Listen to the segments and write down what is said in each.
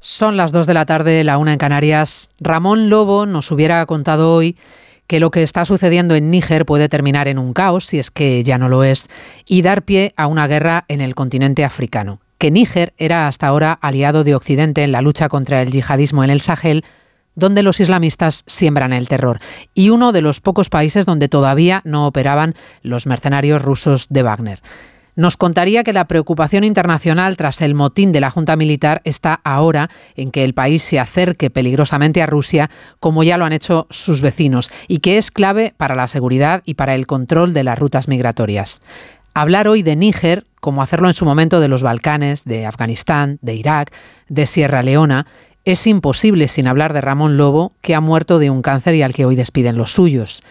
Son las 2 de la tarde, la una en Canarias. Ramón Lobo nos hubiera contado hoy que lo que está sucediendo en Níger puede terminar en un caos, si es que ya no lo es, y dar pie a una guerra en el continente africano. Que Níger era hasta ahora aliado de Occidente en la lucha contra el yihadismo en el Sahel, donde los islamistas siembran el terror, y uno de los pocos países donde todavía no operaban los mercenarios rusos de Wagner nos contaría que la preocupación internacional tras el motín de la Junta Militar está ahora en que el país se acerque peligrosamente a Rusia, como ya lo han hecho sus vecinos, y que es clave para la seguridad y para el control de las rutas migratorias. Hablar hoy de Níger, como hacerlo en su momento de los Balcanes, de Afganistán, de Irak, de Sierra Leona, es imposible sin hablar de Ramón Lobo, que ha muerto de un cáncer y al que hoy despiden los suyos.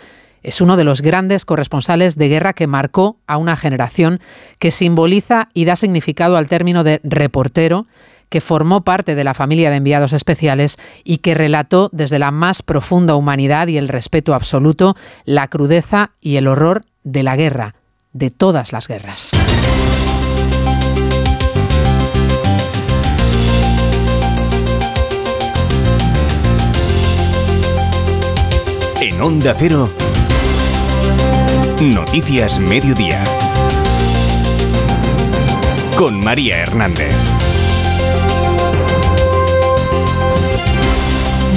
Es uno de los grandes corresponsales de guerra que marcó a una generación que simboliza y da significado al término de reportero, que formó parte de la familia de enviados especiales y que relató desde la más profunda humanidad y el respeto absoluto la crudeza y el horror de la guerra, de todas las guerras. En Onda Cero. Noticias Mediodía. Con María Hernández.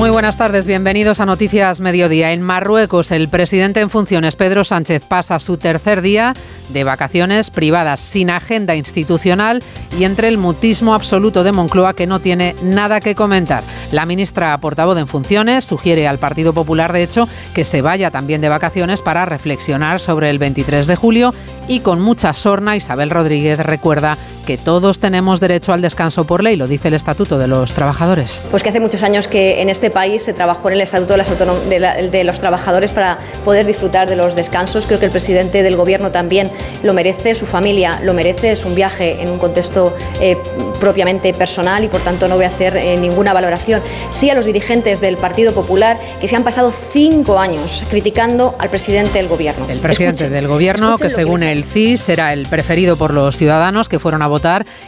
Muy buenas tardes, bienvenidos a Noticias Mediodía. En Marruecos, el presidente en funciones, Pedro Sánchez, pasa su tercer día de vacaciones privadas, sin agenda institucional y entre el mutismo absoluto de Moncloa que no tiene nada que comentar. La ministra portavoz en funciones sugiere al Partido Popular, de hecho, que se vaya también de vacaciones para reflexionar sobre el 23 de julio y con mucha sorna Isabel Rodríguez recuerda que todos tenemos derecho al descanso por ley, lo dice el Estatuto de los Trabajadores. Pues que hace muchos años que en este país se trabajó en el Estatuto de, los Trabajadores para poder disfrutar de los descansos. Creo que el presidente del Gobierno también lo merece, su familia lo merece, es un viaje en un contexto eh, propiamente personal y por tanto no voy a hacer eh, ninguna valoración. Sí a los dirigentes del Partido Popular que se han pasado cinco años criticando al presidente del Gobierno. El presidente del Gobierno, que según el CIS era el preferido por los ciudadanos que fueron a votar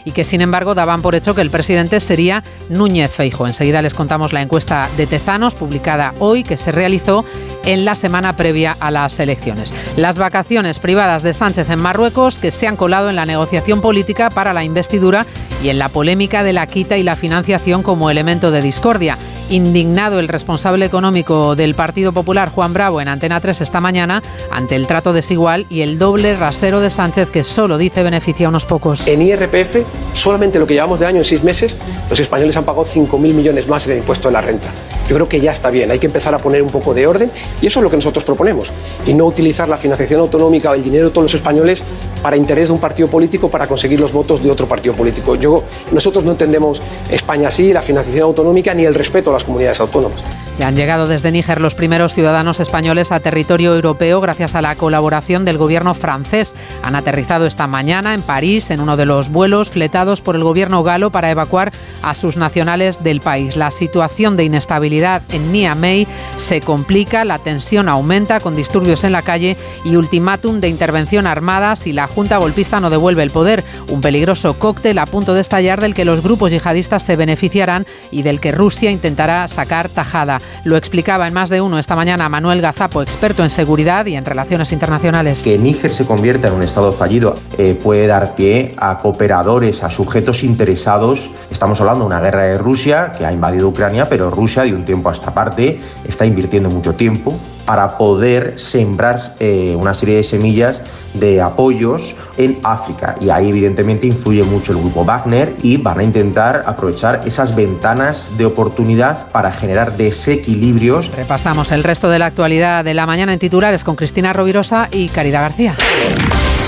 y que sin embargo daban por hecho que el presidente sería Núñez Feijo. Enseguida les contamos la encuesta de Tezanos publicada hoy que se realizó en la semana previa a las elecciones. Las vacaciones privadas de Sánchez en Marruecos que se han colado en la negociación política para la investidura y en la polémica de la quita y la financiación como elemento de discordia. Indignado el responsable económico del Partido Popular, Juan Bravo, en Antena 3 esta mañana, ante el trato desigual y el doble rasero de Sánchez que solo dice beneficia a unos pocos. En IRPF, solamente lo que llevamos de año en seis meses, los españoles han pagado 5.000 millones más en el impuesto de la renta. Yo creo que ya está bien, hay que empezar a poner un poco de orden y eso es lo que nosotros proponemos. Y no utilizar la financiación autonómica o el dinero de todos los españoles para interés de un partido político para conseguir los votos de otro partido político. Yo, nosotros no entendemos España así, la financiación autonómica ni el respeto a las comunidades autónomas. Ya han llegado desde Níger los primeros ciudadanos españoles a territorio europeo gracias a la colaboración del gobierno francés. Han aterrizado esta mañana en París en uno de los vuelos fletados por el gobierno galo para evacuar a sus nacionales del país. La situación de inestabilidad en Niamey se complica, la tensión aumenta con disturbios en la calle y ultimátum de intervención armada si la junta golpista no devuelve el poder. Un peligroso cóctel a punto de estallar del que los grupos yihadistas se beneficiarán y del que Rusia intentará sacar tajada. Lo explicaba en más de uno esta mañana Manuel Gazapo, experto en seguridad y en relaciones internacionales. Que Níger se convierta en un Estado fallido eh, puede dar pie a cooperadores, a sujetos interesados. Estamos hablando de una guerra de Rusia que ha invadido Ucrania, pero Rusia de un tiempo a esta parte está invirtiendo mucho tiempo para poder sembrar eh, una serie de semillas de apoyos en África. Y ahí evidentemente influye mucho el grupo Wagner y van a intentar aprovechar esas ventanas de oportunidad para generar desequilibrios. Repasamos el resto de la actualidad de la mañana en titulares con Cristina Rovirosa y Caridad García.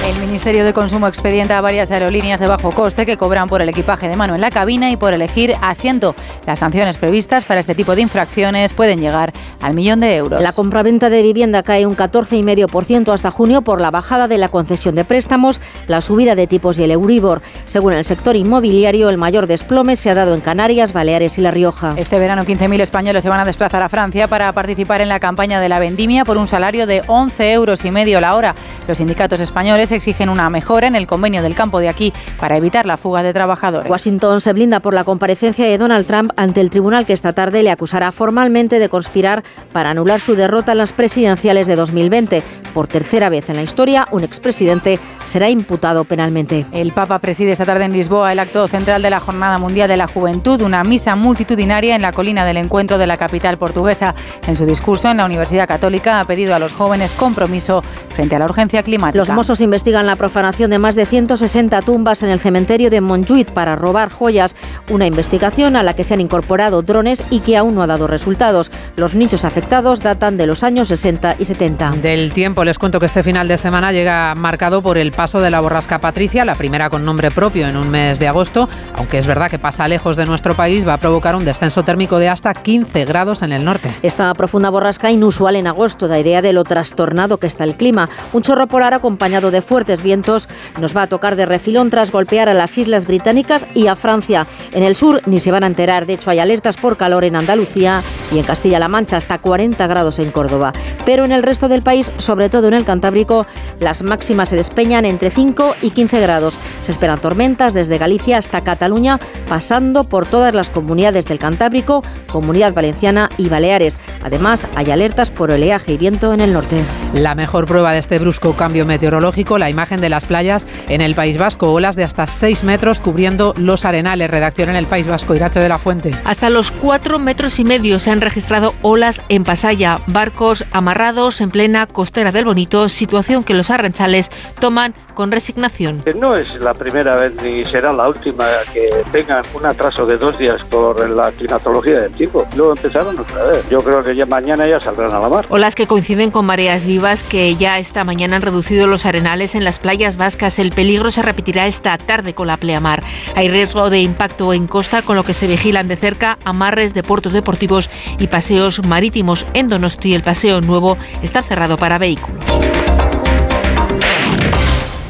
El Ministerio de Consumo expedienta a varias aerolíneas de bajo coste que cobran por el equipaje de mano en la cabina y por elegir asiento. Las sanciones previstas para este tipo de infracciones pueden llegar al millón de euros. La compraventa de vivienda cae un 14,5% hasta junio por la bajada de la concesión de préstamos, la subida de tipos y el Euribor. Según el sector inmobiliario, el mayor desplome se ha dado en Canarias, Baleares y La Rioja. Este verano 15.000 españoles se van a desplazar a Francia para participar en la campaña de la vendimia por un salario de 11 euros y medio la hora. Los sindicatos españoles exigen una mejora en el convenio del campo de aquí para evitar la fuga de trabajadores. Washington se blinda por la comparecencia de Donald Trump ante el tribunal que esta tarde le acusará formalmente de conspirar para anular su derrota en las presidenciales de 2020. Por tercera vez en la historia, un expresidente será imputado penalmente. El Papa preside esta tarde en Lisboa el acto central de la Jornada Mundial de la Juventud, una misa multitudinaria en la colina del encuentro de la capital portuguesa. En su discurso en la Universidad Católica ha pedido a los jóvenes compromiso frente a la urgencia climática. Los Mossos investigan la profanación de más de 160 tumbas en el cementerio de Montjuïc para robar joyas, una investigación a la que se han incorporado drones y que aún no ha dado resultados. Los nichos afectados datan de los años 60 y 70. Del tiempo les cuento que este final de semana llega marcado por el paso de la borrasca Patricia, la primera con nombre propio en un mes de agosto, aunque es verdad que pasa lejos de nuestro país, va a provocar un descenso térmico de hasta 15 grados en el norte. Esta profunda borrasca inusual en agosto da idea de lo trastornado que está el clima. Un chorro polar acompañado de fuertes vientos nos va a tocar de refilón tras golpear a las islas británicas y a Francia. En el sur ni se van a enterar, de hecho hay alertas por calor en Andalucía y en Castilla-La Mancha hasta 40 grados en Córdoba. Pero en el resto del país, sobre todo en el Cantábrico, las máximas se despeñan entre 5 y 15 grados. Se esperan tormentas desde Galicia hasta Cataluña, pasando por todas las comunidades del Cantábrico, Comunidad Valenciana y Baleares. Además, hay alertas por oleaje y viento en el norte. La mejor prueba de este brusco cambio meteorológico, la imagen de las playas en el País Vasco, olas de hasta 6 metros cubriendo los arenales. Redacción en el País Vasco, Irache de la Fuente. Hasta los 4 metros y medio se han registrado olas en Pasaya, barcos amarrados en plena costera del Bonito, situación que los arranchales toman con resignación. No es la primera vez ni será la última que tengan un atraso de dos días por la climatología del tiempo. Luego empezaron otra vez. Yo creo que ya mañana ya saldrán a la mar. Olas que coinciden con mareas vivas que ya esta mañana han reducido los arenales en las playas vascas. El peligro se repetirá esta tarde con la pleamar. Hay riesgo de impacto en costa, con lo que se vigilan de cerca amarres de puertos deportivos y paseos marítimos. En Donosti el paseo nuevo está cerrado para vehículos.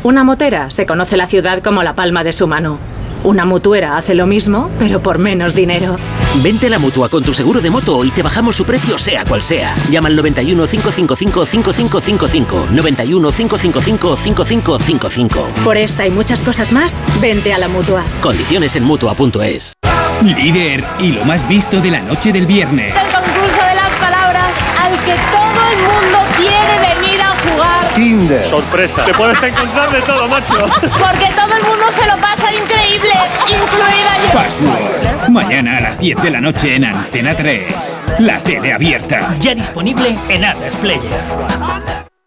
Una motera se conoce la ciudad como la palma de su mano. Una mutuera hace lo mismo, pero por menos dinero. Vente a la mutua con tu seguro de moto y te bajamos su precio, sea cual sea. Llama al 91 555 5555. 91 555 5555. Por esta y muchas cosas más, vente a la mutua. Condiciones en mutua.es. Líder y lo más visto de la noche del viernes. El concurso de las palabras al que todo el mundo quiere. Tinder. Sorpresa. Te puedes encontrar de todo, macho. Porque todo el mundo se lo pasa increíble, incluida yo. Password. Mañana a las 10 de la noche en Antena 3. La tele abierta. Ya disponible en Atlas Player.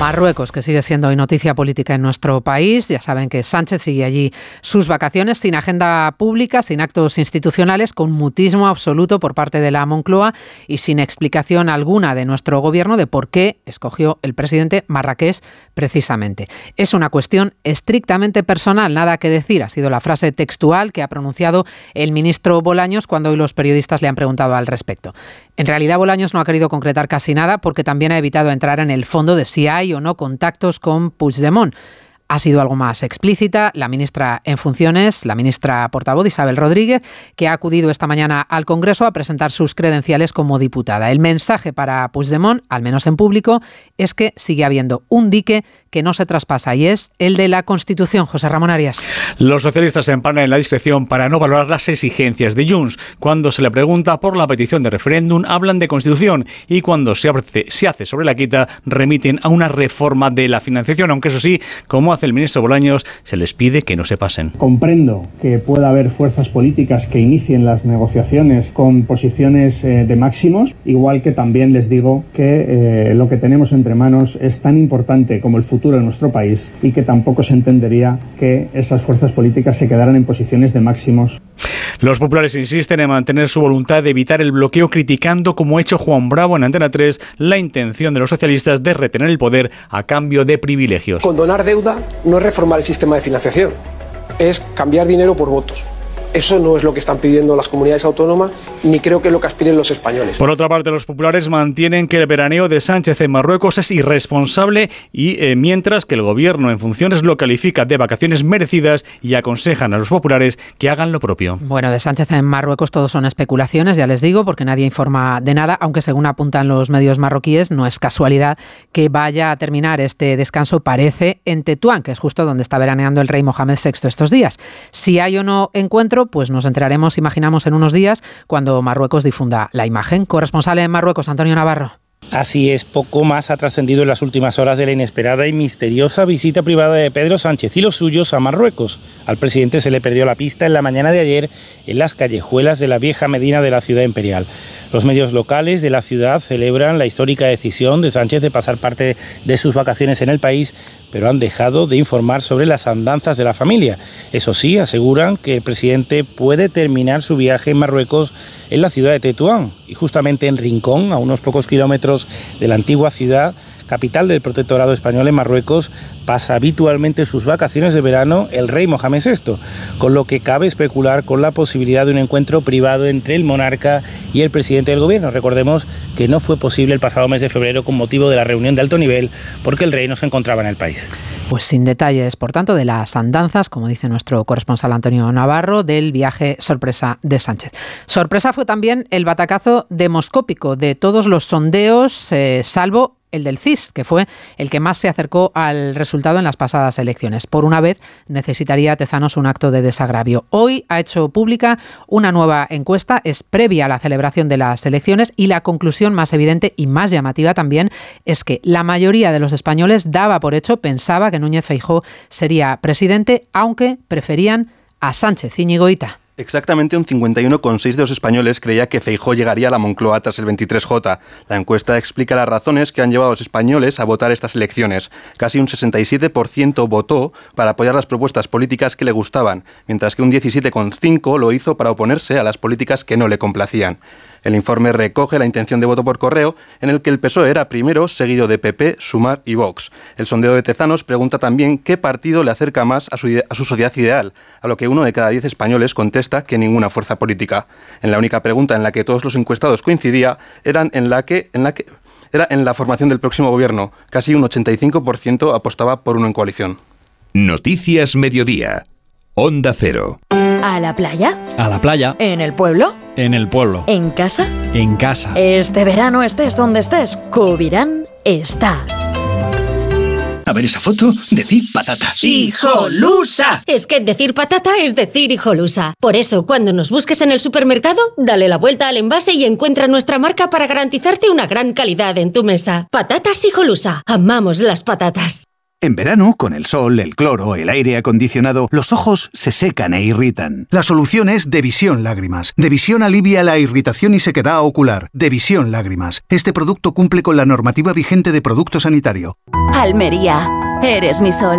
Marruecos, que sigue siendo hoy noticia política en nuestro país. Ya saben que Sánchez sigue allí sus vacaciones sin agenda pública, sin actos institucionales, con mutismo absoluto por parte de la Moncloa y sin explicación alguna de nuestro gobierno de por qué escogió el presidente Marrakech precisamente. Es una cuestión estrictamente personal, nada que decir. Ha sido la frase textual que ha pronunciado el ministro Bolaños cuando hoy los periodistas le han preguntado al respecto. En realidad, Bolaños no ha querido concretar casi nada porque también ha evitado entrar en el fondo de si hay o no contactos con Puigdemont. Ha sido algo más explícita la ministra en funciones, la ministra portavoz Isabel Rodríguez, que ha acudido esta mañana al Congreso a presentar sus credenciales como diputada. El mensaje para Puigdemont, al menos en público, es que sigue habiendo un dique que no se traspasa y es el de la Constitución. José Ramón Arias. Los socialistas se empanan en la discreción para no valorar las exigencias de Junts. Cuando se le pregunta por la petición de referéndum, hablan de Constitución y cuando se hace, se hace sobre la quita, remiten a una reforma de la financiación, aunque eso sí, como hace el ministro Bolaños, se les pide que no se pasen. Comprendo que pueda haber fuerzas políticas que inicien las negociaciones con posiciones eh, de máximos, igual que también les digo que eh, lo que tenemos entre manos es tan importante como el futuro de nuestro país y que tampoco se entendería que esas fuerzas políticas se quedaran en posiciones de máximos. Los populares insisten en mantener su voluntad de evitar el bloqueo criticando, como ha hecho Juan Bravo en Antena 3, la intención de los socialistas de retener el poder a cambio de privilegios. Condonar deuda no es reformar el sistema de financiación. es cambiar dinero por votos. Eso no es lo que están pidiendo las comunidades autónomas, ni creo que es lo que aspiren los españoles. Por otra parte, los populares mantienen que el veraneo de Sánchez en Marruecos es irresponsable y eh, mientras que el gobierno en funciones lo califica de vacaciones merecidas y aconsejan a los populares que hagan lo propio. Bueno, de Sánchez en Marruecos todo son especulaciones, ya les digo, porque nadie informa de nada, aunque según apuntan los medios marroquíes, no es casualidad que vaya a terminar este descanso, parece, en Tetuán, que es justo donde está veraneando el rey Mohamed VI estos días. Si hay o no encuentro, pues nos enteraremos, imaginamos, en unos días cuando Marruecos difunda la imagen. Corresponsal en Marruecos, Antonio Navarro. Así es, poco más ha trascendido en las últimas horas de la inesperada y misteriosa visita privada de Pedro Sánchez y los suyos a Marruecos. Al presidente se le perdió la pista en la mañana de ayer en las callejuelas de la vieja Medina de la ciudad imperial. Los medios locales de la ciudad celebran la histórica decisión de Sánchez de pasar parte de sus vacaciones en el país pero han dejado de informar sobre las andanzas de la familia. Eso sí, aseguran que el presidente puede terminar su viaje en Marruecos en la ciudad de Tetuán y justamente en Rincón, a unos pocos kilómetros de la antigua ciudad, capital del protectorado español en Marruecos, pasa habitualmente sus vacaciones de verano el rey Mohamed VI, con lo que cabe especular con la posibilidad de un encuentro privado entre el monarca y el presidente del gobierno. Recordemos que no fue posible el pasado mes de febrero con motivo de la reunión de alto nivel porque el rey no se encontraba en el país. Pues sin detalles, por tanto, de las andanzas, como dice nuestro corresponsal Antonio Navarro, del viaje sorpresa de Sánchez. Sorpresa fue también el batacazo demoscópico de todos los sondeos, eh, salvo el del CIS, que fue el que más se acercó al resultado en las pasadas elecciones. Por una vez necesitaría Tezanos un acto de desagravio. Hoy ha hecho pública una nueva encuesta, es previa a la celebración de las elecciones y la conclusión más evidente y más llamativa también es que la mayoría de los españoles daba por hecho, pensaba que Núñez Feijó sería presidente, aunque preferían a Sánchez Iñigoita. Exactamente un 51,6 de los españoles creía que Feijó llegaría a la Moncloa tras el 23J. La encuesta explica las razones que han llevado a los españoles a votar estas elecciones. Casi un 67% votó para apoyar las propuestas políticas que le gustaban, mientras que un 17,5% lo hizo para oponerse a las políticas que no le complacían. El informe recoge la intención de voto por correo, en el que el PSOE era primero, seguido de PP, Sumar y Vox. El sondeo de Tezanos pregunta también qué partido le acerca más a su, su sociedad ideal, a lo que uno de cada diez españoles contesta que ninguna fuerza política. En la única pregunta en la que todos los encuestados coincidía eran en la que, en la que era en la formación del próximo gobierno. Casi un 85% apostaba por uno en coalición. Noticias Mediodía. Onda Cero. ¿A la playa? A la playa. ¿En el pueblo? En el pueblo. ¿En casa? En casa. Este verano estés donde estés, Cubirán está. A ver esa foto, decir patata. ¡Hijolusa! Es que decir patata es decir hijolusa. Por eso, cuando nos busques en el supermercado, dale la vuelta al envase y encuentra nuestra marca para garantizarte una gran calidad en tu mesa. Patatas hijolusa. Amamos las patatas. En verano, con el sol, el cloro, el aire acondicionado, los ojos se secan e irritan. La solución es Devisión Lágrimas. Devisión alivia la irritación y sequedad ocular. Devisión Lágrimas. Este producto cumple con la normativa vigente de producto sanitario. Almería, eres mi sol.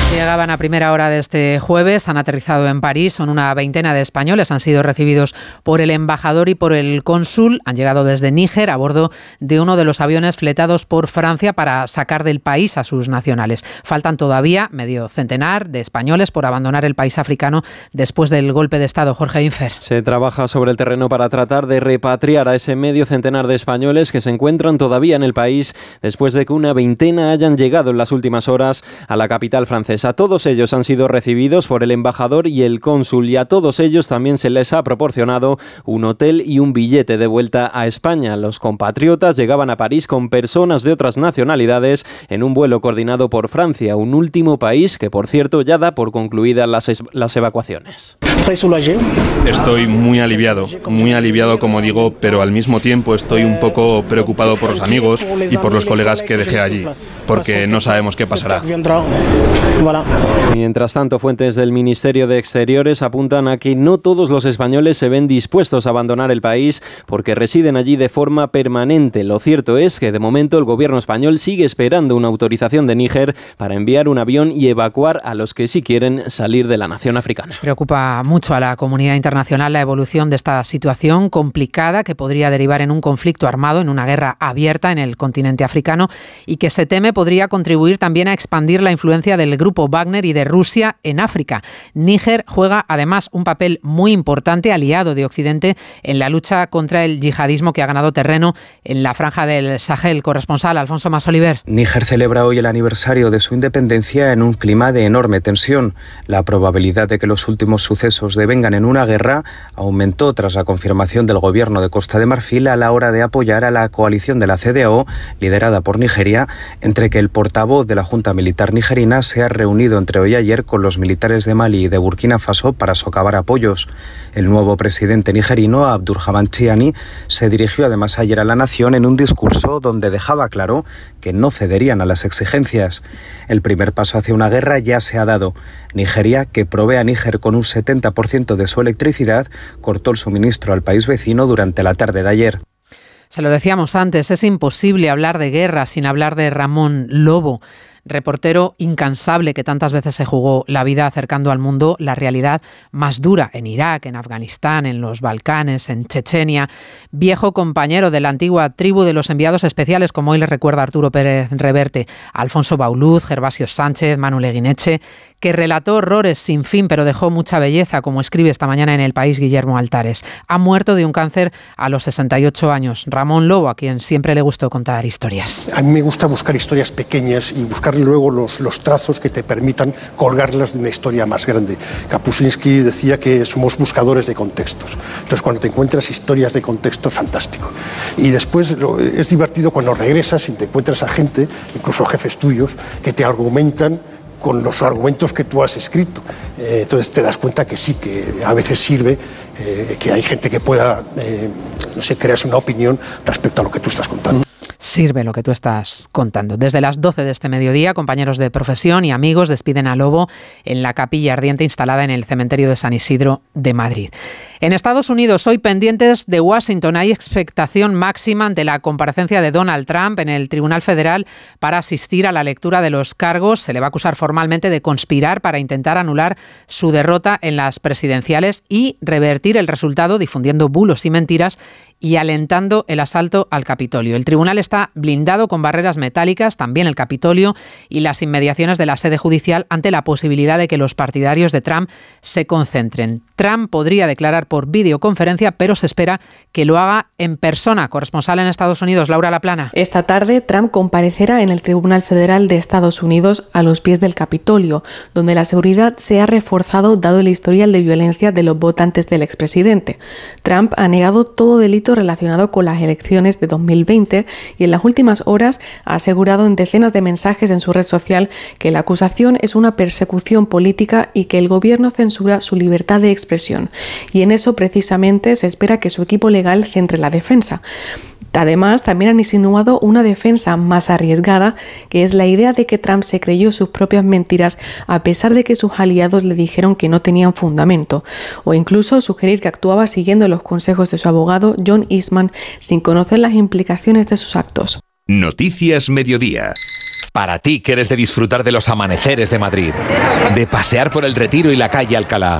Llegaban a primera hora de este jueves, han aterrizado en París, son una veintena de españoles, han sido recibidos por el embajador y por el cónsul, han llegado desde Níger a bordo de uno de los aviones fletados por Francia para sacar del país a sus nacionales. Faltan todavía medio centenar de españoles por abandonar el país africano después del golpe de Estado. Jorge Infer. Se trabaja sobre el terreno para tratar de repatriar a ese medio centenar de españoles que se encuentran todavía en el país después de que una veintena hayan llegado en las últimas horas a la capital francesa. A todos ellos han sido recibidos por el embajador y el cónsul y a todos ellos también se les ha proporcionado un hotel y un billete de vuelta a España. Los compatriotas llegaban a París con personas de otras nacionalidades en un vuelo coordinado por Francia, un último país que por cierto ya da por concluidas las, las evacuaciones. Estoy muy aliviado, muy aliviado como digo, pero al mismo tiempo estoy un poco preocupado por los amigos y por los colegas que dejé allí, porque no sabemos qué pasará. Mientras tanto, fuentes del Ministerio de Exteriores apuntan a que no todos los españoles se ven dispuestos a abandonar el país porque residen allí de forma permanente. Lo cierto es que de momento el gobierno español sigue esperando una autorización de Níger para enviar un avión y evacuar a los que sí quieren salir de la nación africana. Preocupa mucho a la comunidad internacional la evolución de esta situación complicada que podría derivar en un conflicto armado, en una guerra abierta en el continente africano y que se teme podría contribuir también a expandir la influencia del grupo Wagner y de Rusia en África. Níger juega además un papel muy importante aliado de Occidente en la lucha contra el yihadismo que ha ganado terreno en la franja del Sahel. Corresponsal Alfonso Masoliver. Níger celebra hoy el aniversario de su independencia en un clima de enorme tensión. La probabilidad de que los últimos sucesos devengan en una guerra aumentó tras la confirmación del gobierno de Costa de Marfil a la hora de apoyar a la coalición de la CDAO, liderada por Nigeria, entre que el portavoz de la Junta Militar nigerina se ha reunido entre hoy y ayer con los militares de Mali y de Burkina Faso para socavar apoyos. El nuevo presidente nigerino, Abdurrahman Chiani, se dirigió además ayer a la nación en un discurso donde dejaba claro que no cederían a las exigencias. El primer paso hacia una guerra ya se ha dado. Nigeria, que provee a Níger con un 70% de su electricidad, cortó el suministro al país vecino durante la tarde de ayer. Se lo decíamos antes, es imposible hablar de guerra sin hablar de Ramón Lobo reportero incansable que tantas veces se jugó la vida acercando al mundo la realidad más dura en Irak, en Afganistán, en los Balcanes, en Chechenia, viejo compañero de la antigua tribu de los enviados especiales, como hoy le recuerda Arturo Pérez Reverte, Alfonso Bauluz, Gervasio Sánchez, Manuel Eguineche, que relató horrores sin fin, pero dejó mucha belleza, como escribe esta mañana en El País Guillermo Altares. Ha muerto de un cáncer a los 68 años. Ramón Lobo, a quien siempre le gustó contar historias. A mí me gusta buscar historias pequeñas y buscar luego los, los trazos que te permitan colgarlas de una historia más grande. Kapuscinski decía que somos buscadores de contextos. Entonces, cuando te encuentras historias de contexto, es fantástico. Y después es divertido cuando regresas y te encuentras a gente, incluso jefes tuyos, que te argumentan con los argumentos que tú has escrito. Eh, entonces te das cuenta que sí, que a veces sirve eh, que hay gente que pueda, eh, no sé, crearse una opinión respecto a lo que tú estás contando sirve lo que tú estás contando. Desde las 12 de este mediodía, compañeros de profesión y amigos despiden a Lobo en la capilla ardiente instalada en el cementerio de San Isidro de Madrid. En Estados Unidos, hoy pendientes de Washington, hay expectación máxima ante la comparecencia de Donald Trump en el Tribunal Federal para asistir a la lectura de los cargos. Se le va a acusar formalmente de conspirar para intentar anular su derrota en las presidenciales y revertir el resultado difundiendo bulos y mentiras y alentando el asalto al Capitolio. El tribunal está blindado con barreras metálicas, también el Capitolio y las inmediaciones de la sede judicial ante la posibilidad de que los partidarios de Trump se concentren. Trump podría declarar por videoconferencia, pero se espera que lo haga en persona. Corresponsal en Estados Unidos, Laura Laplana. Esta tarde, Trump comparecerá en el Tribunal Federal de Estados Unidos a los pies del Capitolio, donde la seguridad se ha reforzado dado el historial de violencia de los votantes del expresidente. Trump ha negado todo delito relacionado con las elecciones de 2020 y en las últimas horas ha asegurado en decenas de mensajes en su red social que la acusación es una persecución política y que el gobierno censura su libertad de expresión. Y en eso precisamente se espera que su equipo legal centre la defensa. Además, también han insinuado una defensa más arriesgada, que es la idea de que Trump se creyó sus propias mentiras a pesar de que sus aliados le dijeron que no tenían fundamento, o incluso sugerir que actuaba siguiendo los consejos de su abogado John Eastman sin conocer las implicaciones de sus actos. Noticias Mediodía. Para ti que eres de disfrutar de los amaneceres de Madrid, de pasear por el Retiro y la calle Alcalá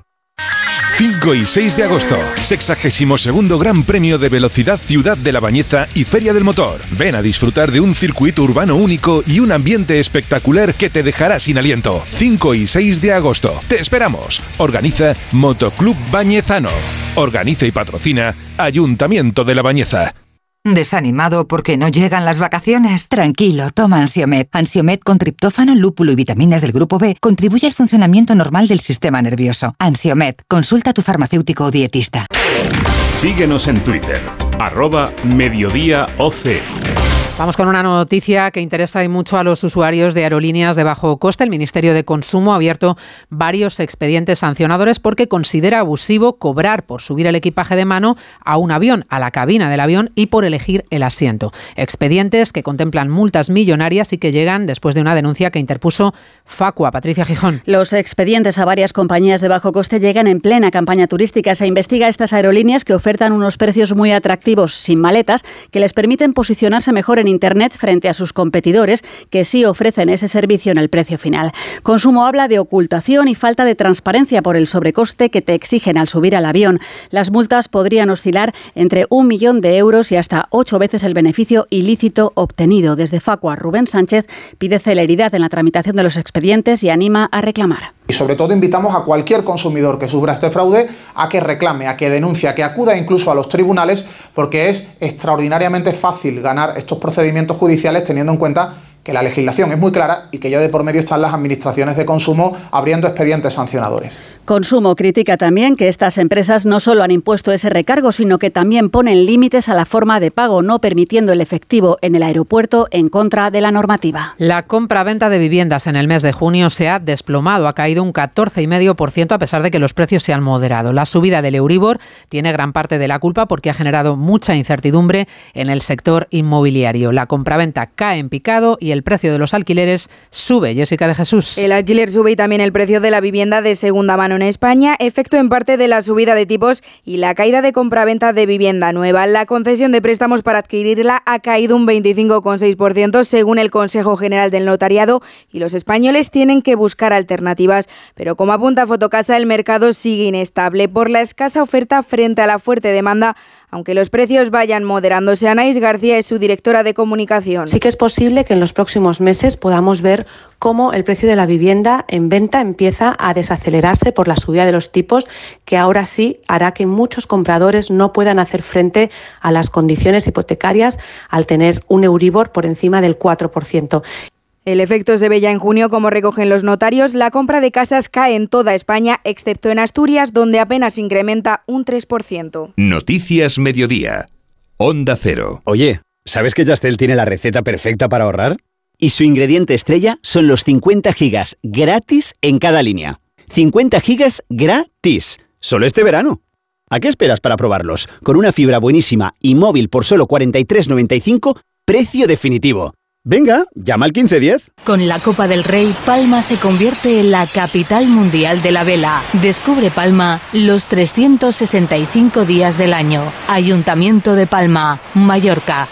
5 y 6 de agosto, 62 Gran Premio de Velocidad Ciudad de la Bañeza y Feria del Motor. Ven a disfrutar de un circuito urbano único y un ambiente espectacular que te dejará sin aliento. 5 y 6 de agosto. Te esperamos. Organiza Motoclub Bañezano. Organiza y patrocina Ayuntamiento de la Bañeza. ¿Desanimado porque no llegan las vacaciones? Tranquilo, toma Ansiomet. Ansiomet con triptófano, lúpulo y vitaminas del grupo B contribuye al funcionamiento normal del sistema nervioso. Ansiomet, consulta a tu farmacéutico o dietista. Síguenos en Twitter, arroba mediodíaoc. Vamos con una noticia que interesa y mucho a los usuarios de aerolíneas de bajo coste. El Ministerio de Consumo ha abierto varios expedientes sancionadores porque considera abusivo cobrar por subir el equipaje de mano a un avión, a la cabina del avión y por elegir el asiento. Expedientes que contemplan multas millonarias y que llegan después de una denuncia que interpuso Facua. Patricia Gijón. Los expedientes a varias compañías de bajo coste llegan en plena campaña turística. Se investiga estas aerolíneas que ofertan unos precios muy atractivos, sin maletas, que les permiten posicionarse mejor en Internet frente a sus competidores que sí ofrecen ese servicio en el precio final. Consumo habla de ocultación y falta de transparencia por el sobrecoste que te exigen al subir al avión. Las multas podrían oscilar entre un millón de euros y hasta ocho veces el beneficio ilícito obtenido. Desde Facua, Rubén Sánchez pide celeridad en la tramitación de los expedientes y anima a reclamar. Y sobre todo invitamos a cualquier consumidor que sufra este fraude a que reclame, a que denuncie, a que acuda incluso a los tribunales, porque es extraordinariamente fácil ganar estos procedimientos judiciales teniendo en cuenta que la legislación es muy clara y que ya de por medio están las administraciones de consumo abriendo expedientes sancionadores. Consumo critica también que estas empresas no solo han impuesto ese recargo, sino que también ponen límites a la forma de pago, no permitiendo el efectivo en el aeropuerto en contra de la normativa. La compra-venta de viviendas en el mes de junio se ha desplomado, ha caído un 14,5% a pesar de que los precios se han moderado. La subida del Euribor tiene gran parte de la culpa porque ha generado mucha incertidumbre en el sector inmobiliario. La compraventa cae en picado y el precio de los alquileres sube. Jessica de Jesús. El alquiler sube y también el precio de la vivienda de segunda mano en España, efecto en parte de la subida de tipos y la caída de compraventa de vivienda nueva. La concesión de préstamos para adquirirla ha caído un 25,6% según el Consejo General del Notariado y los españoles tienen que buscar alternativas. Pero como apunta Fotocasa, el mercado sigue inestable por la escasa oferta frente a la fuerte demanda aunque los precios vayan moderándose. Anaís García es su directora de comunicación. Sí que es posible que en los próximos meses podamos ver cómo el precio de la vivienda en venta empieza a desacelerarse por la subida de los tipos, que ahora sí hará que muchos compradores no puedan hacer frente a las condiciones hipotecarias al tener un Euribor por encima del 4%. El efecto se ve ya en junio, como recogen los notarios. La compra de casas cae en toda España, excepto en Asturias, donde apenas incrementa un 3%. Noticias Mediodía. Onda Cero. Oye, ¿sabes que Yastel tiene la receta perfecta para ahorrar? Y su ingrediente estrella son los 50 gigas gratis en cada línea. 50 gigas gratis. Solo este verano. ¿A qué esperas para probarlos? Con una fibra buenísima y móvil por solo 43,95, precio definitivo. Venga, llama al 1510. Con la Copa del Rey, Palma se convierte en la capital mundial de la vela. Descubre Palma los 365 días del año. Ayuntamiento de Palma, Mallorca.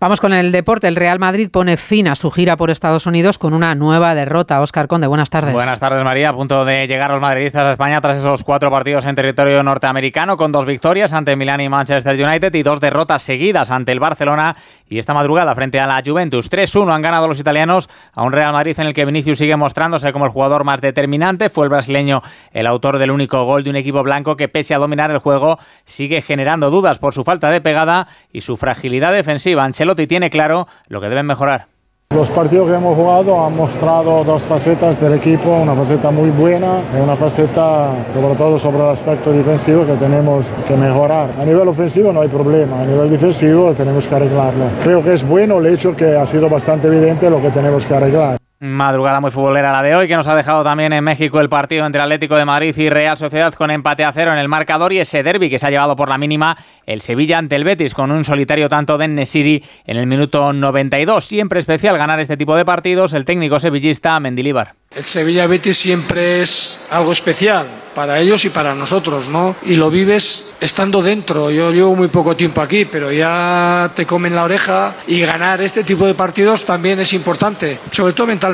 Vamos con el deporte. El Real Madrid pone fin a su gira por Estados Unidos con una nueva derrota. Óscar Conde, buenas tardes. Buenas tardes, María. A punto de llegar los madridistas a España tras esos cuatro partidos en territorio norteamericano, con dos victorias ante Milán y Manchester United y dos derrotas seguidas ante el Barcelona y esta madrugada frente a la Juventus. 3-1 han ganado los italianos a un Real Madrid en el que Vinicius sigue mostrándose como el jugador más determinante. Fue el brasileño el autor del único gol de un equipo blanco que, pese a dominar el juego, sigue generando dudas por su falta de pegada y su fragilidad defensiva. Ancelotti tiene claro lo que deben mejorar. Los partidos que hemos jugado han mostrado dos facetas del equipo, una faceta muy buena y una faceta sobre todo sobre el aspecto defensivo que tenemos que mejorar. A nivel ofensivo no hay problema, a nivel defensivo tenemos que arreglarlo. Creo que es bueno el hecho que ha sido bastante evidente lo que tenemos que arreglar. Madrugada muy futbolera la de hoy, que nos ha dejado también en México el partido entre Atlético de Madrid y Real Sociedad con empate a cero en el marcador y ese derby que se ha llevado por la mínima el Sevilla ante el Betis con un solitario tanto de Nesiri en el minuto 92. Siempre especial ganar este tipo de partidos el técnico sevillista Mendilíbar. El Sevilla Betis siempre es algo especial para ellos y para nosotros, ¿no? Y lo vives estando dentro. Yo llevo muy poco tiempo aquí, pero ya te comen la oreja y ganar este tipo de partidos también es importante, sobre todo mentalmente,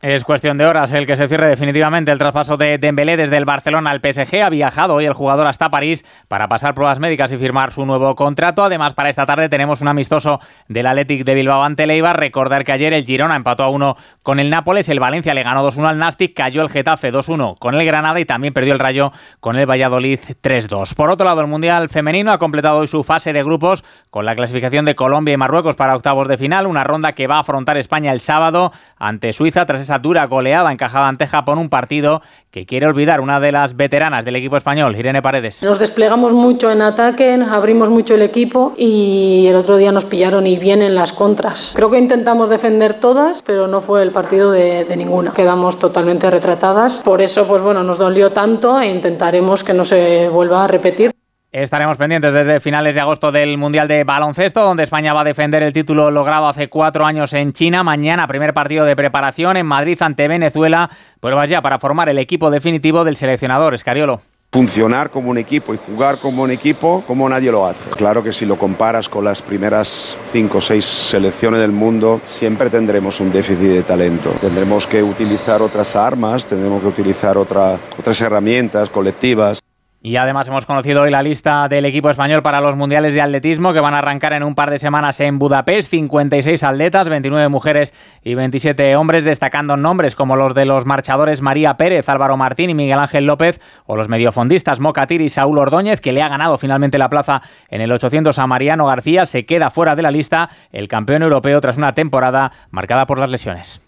Es cuestión de horas el que se cierre definitivamente el traspaso de Dembélé desde el Barcelona al PSG. Ha viajado hoy el jugador hasta París para pasar pruebas médicas y firmar su nuevo contrato. Además, para esta tarde tenemos un amistoso del Athletic de Bilbao ante Leibar. Recordar que ayer el Girona empató a uno con el Nápoles, el Valencia le ganó ganó 2-1 al Nastic, cayó el Getafe 2-1 con el Granada y también perdió el Rayo con el Valladolid 3-2. Por otro lado, el Mundial Femenino ha completado hoy su fase de grupos con la clasificación de Colombia y Marruecos para octavos de final, una ronda que va a afrontar España el sábado ante Suiza tras esa dura goleada encajada ante Japón, un partido que quiere olvidar una de las veteranas del equipo español, Irene Paredes. Nos desplegamos mucho en ataque, abrimos mucho el equipo y el otro día nos pillaron y bien en las contras. Creo que intentamos defender todas, pero no fue el partido de, de ninguna. Quedamos totalmente retratadas. Por eso, pues bueno, nos dolió tanto e intentaremos que no se vuelva a repetir. Estaremos pendientes desde finales de agosto del Mundial de Baloncesto, donde España va a defender el título logrado hace cuatro años en China. Mañana, primer partido de preparación en Madrid ante Venezuela. Pruebas ya para formar el equipo definitivo del seleccionador Escariolo funcionar como un equipo y jugar como un equipo como nadie lo hace. Claro que si lo comparas con las primeras cinco o seis selecciones del mundo, siempre tendremos un déficit de talento. Tendremos que utilizar otras armas, tendremos que utilizar otra, otras herramientas colectivas. Y además hemos conocido hoy la lista del equipo español para los mundiales de atletismo que van a arrancar en un par de semanas en Budapest. 56 atletas, 29 mujeres y 27 hombres, destacando nombres como los de los marchadores María Pérez, Álvaro Martín y Miguel Ángel López, o los mediofondistas Mocatir y Saúl Ordóñez, que le ha ganado finalmente la plaza en el 800 a Mariano García. Se queda fuera de la lista el campeón europeo tras una temporada marcada por las lesiones.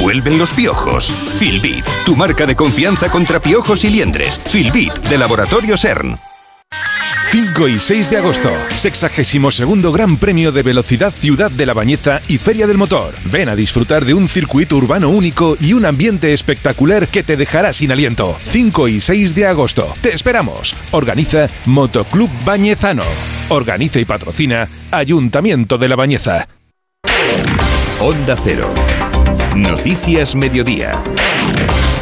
Vuelven los piojos. Filbit, tu marca de confianza contra piojos y liendres. Filbit, de Laboratorio CERN. 5 y 6 de agosto, 62 Gran Premio de Velocidad Ciudad de la Bañeza y Feria del Motor. Ven a disfrutar de un circuito urbano único y un ambiente espectacular que te dejará sin aliento. 5 y 6 de agosto. Te esperamos. Organiza Motoclub Bañezano. Organiza y patrocina Ayuntamiento de la Bañeza. Onda Cero. Noticias Mediodía.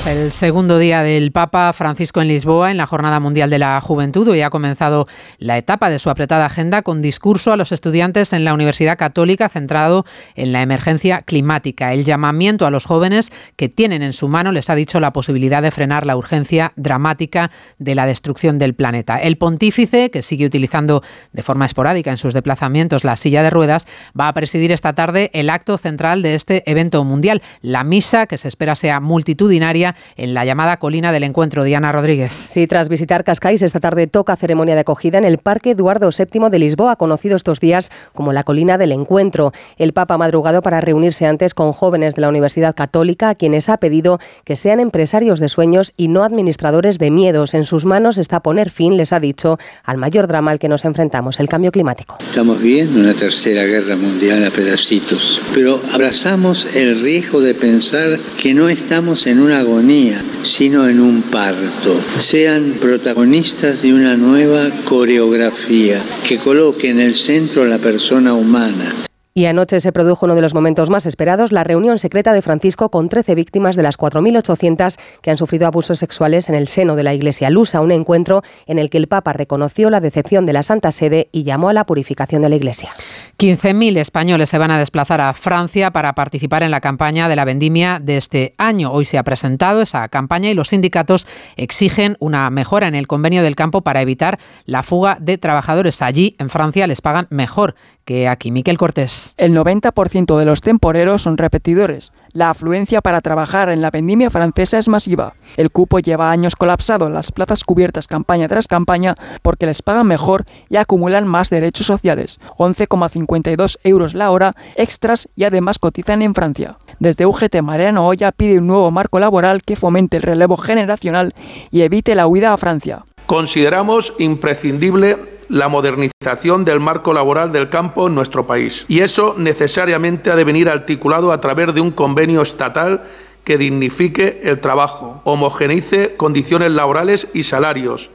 El segundo día del Papa Francisco en Lisboa, en la Jornada Mundial de la Juventud, hoy ha comenzado la etapa de su apretada agenda con discurso a los estudiantes en la Universidad Católica centrado en la emergencia climática. El llamamiento a los jóvenes que tienen en su mano les ha dicho la posibilidad de frenar la urgencia dramática de la destrucción del planeta. El pontífice, que sigue utilizando de forma esporádica en sus desplazamientos la silla de ruedas, va a presidir esta tarde el acto central de este evento mundial, la misa, que se espera sea multitudinaria en la llamada colina del encuentro. Diana Rodríguez. Sí, tras visitar Cascais, esta tarde toca ceremonia de acogida en el Parque Eduardo VII de Lisboa, conocido estos días como la colina del encuentro. El Papa ha madrugado para reunirse antes con jóvenes de la Universidad Católica, a quienes ha pedido que sean empresarios de sueños y no administradores de miedos. En sus manos está poner fin, les ha dicho, al mayor drama al que nos enfrentamos, el cambio climático. Estamos viendo una tercera guerra mundial a pedacitos, pero abrazamos el riesgo de pensar que no estamos en una agonía sino en un parto. Sean protagonistas de una nueva coreografía que coloque en el centro a la persona humana. Y anoche se produjo uno de los momentos más esperados, la reunión secreta de Francisco con 13 víctimas de las 4.800 que han sufrido abusos sexuales en el seno de la Iglesia Lusa, un encuentro en el que el Papa reconoció la decepción de la Santa Sede y llamó a la purificación de la Iglesia. 15.000 españoles se van a desplazar a Francia para participar en la campaña de la vendimia de este año. Hoy se ha presentado esa campaña y los sindicatos exigen una mejora en el convenio del campo para evitar la fuga de trabajadores. Allí, en Francia, les pagan mejor que aquí. Miquel Cortés. El 90% de los temporeros son repetidores. La afluencia para trabajar en la vendimia francesa es masiva. El cupo lleva años colapsado, las plazas cubiertas campaña tras campaña porque les pagan mejor y acumulan más derechos sociales, 11,52 euros la hora extras y además cotizan en Francia. Desde UGT Mariano Olla pide un nuevo marco laboral que fomente el relevo generacional y evite la huida a Francia. Consideramos imprescindible la modernización del marco laboral del campo en nuestro país. Y eso necesariamente ha de venir articulado a través de un convenio estatal que dignifique el trabajo, homogeneice condiciones laborales y salarios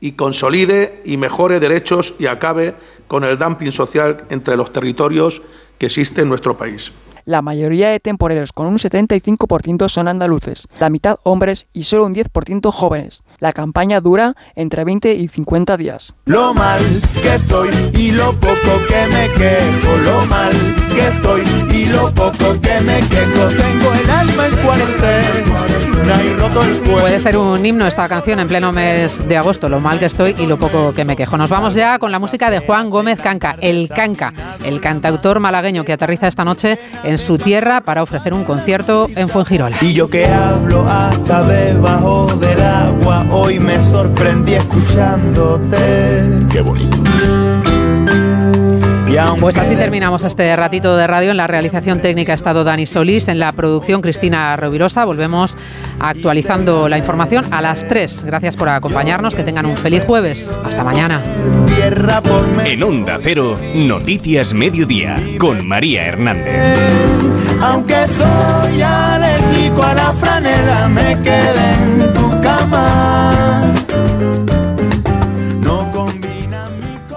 y consolide y mejore derechos y acabe con el dumping social entre los territorios que existe en nuestro país. La mayoría de temporeros, con un 75%, son andaluces, la mitad hombres y solo un 10% jóvenes. La campaña dura entre 20 y 50 días. Lo mal que estoy y lo poco que me quejo, lo mal que estoy y lo poco que me quejo, Puede ser un himno esta canción en pleno mes de agosto, lo mal que estoy y lo poco que me quejo. Nos vamos ya con la música de Juan Gómez Canca, el Canca, el cantautor malagueño que aterriza esta noche en su tierra para ofrecer un concierto en Fuengirola. Y yo que hablo hasta debajo del agua, hoy me sorprendí escuchándote. Qué bonito. Pues así terminamos este ratito de radio. En la realización técnica ha estado Dani Solís, en la producción Cristina Rovirosa. Volvemos actualizando la información a las 3. Gracias por acompañarnos. Que tengan un feliz jueves. Hasta mañana. En Onda Cero, Noticias Mediodía, con María Hernández. Aunque soy alérgico a la franela, me quedé en tu cama.